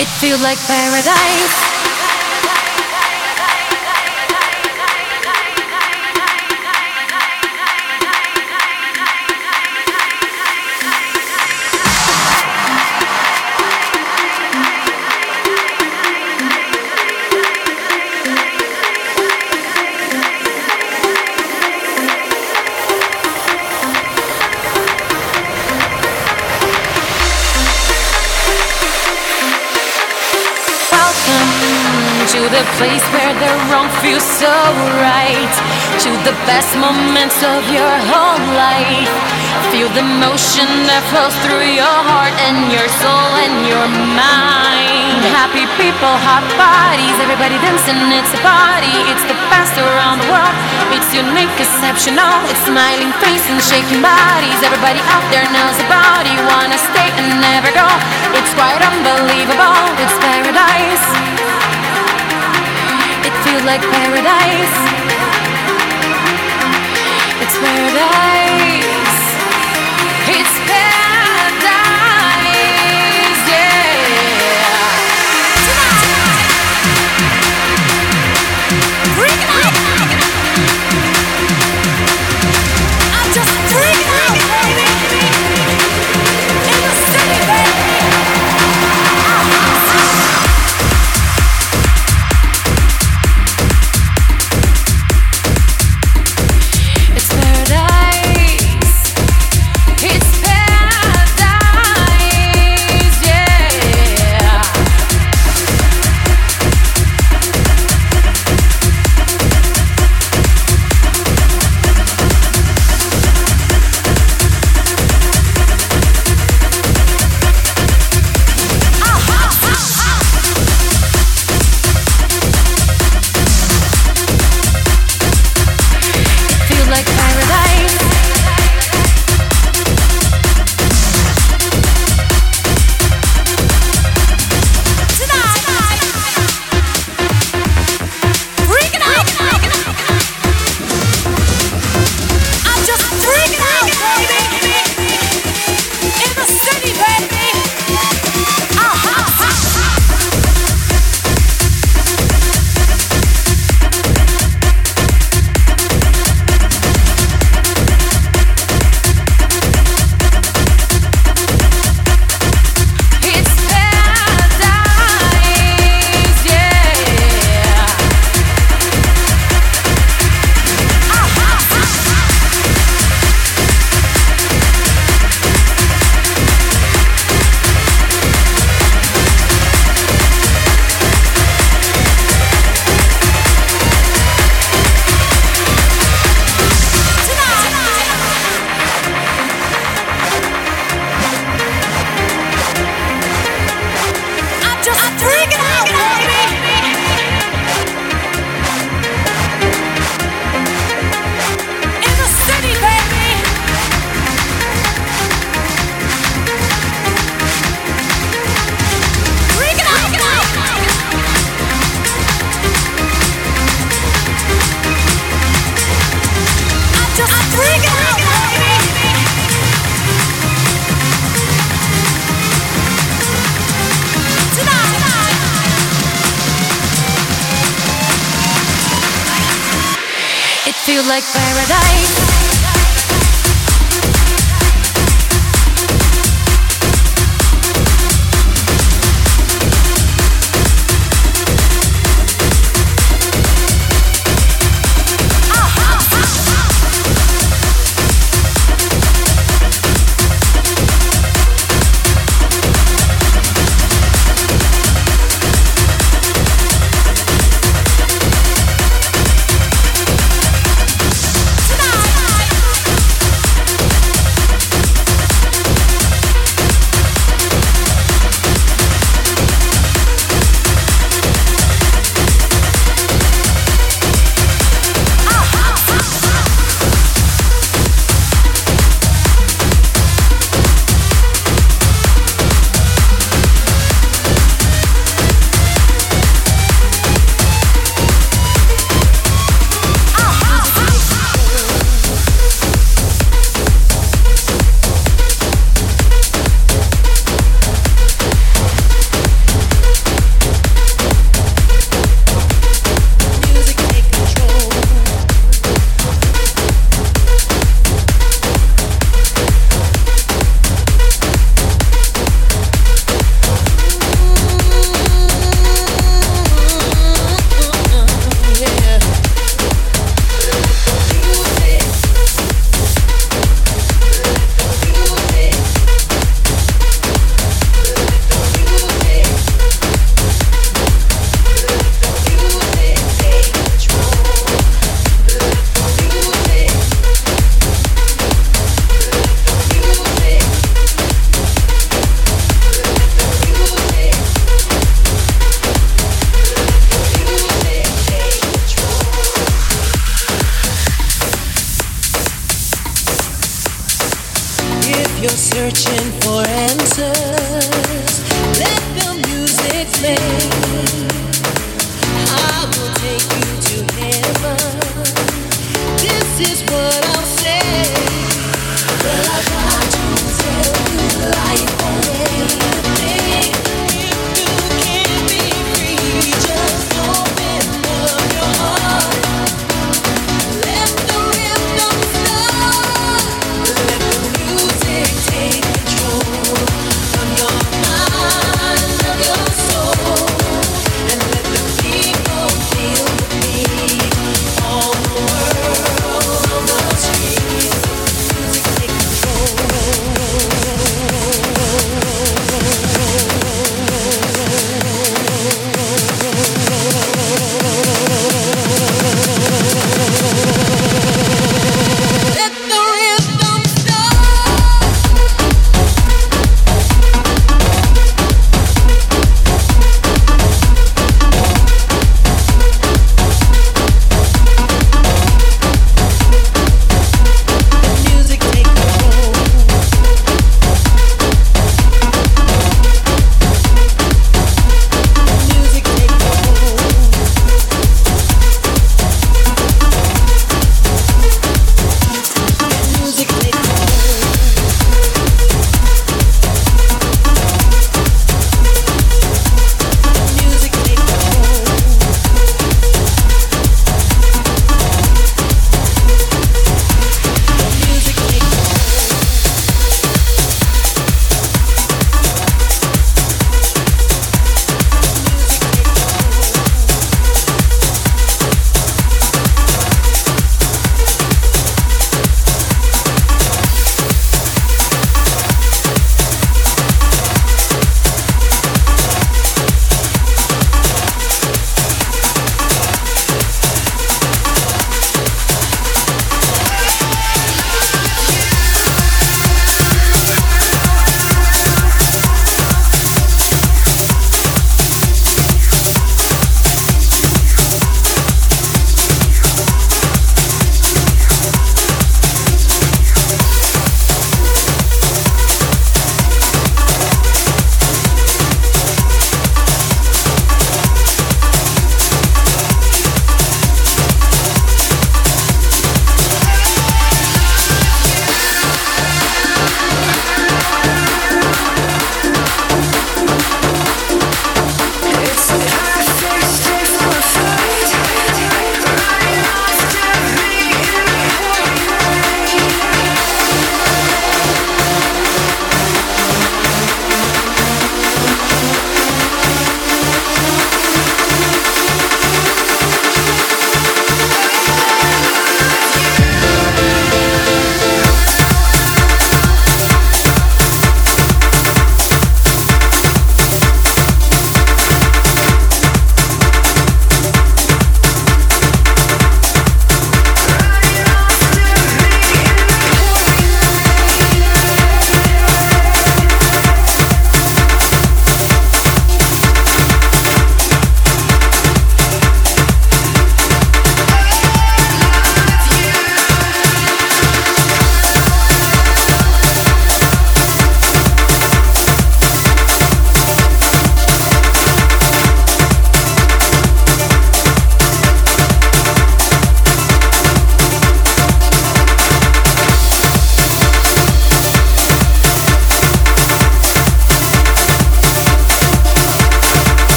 It feels like paradise. Place where the wrong feels so right. To the best moments of your whole life. Feel the motion that flows through your heart and your soul and your mind. Happy people, hot bodies, everybody dancing, it's a party. It's the best around the world. It's unique, exceptional. It's smiling face and shaking bodies. Everybody out there knows about it. Wanna stay and never go. It's quite unbelievable. It's paradise feels like paradise. It's paradise. Like paradise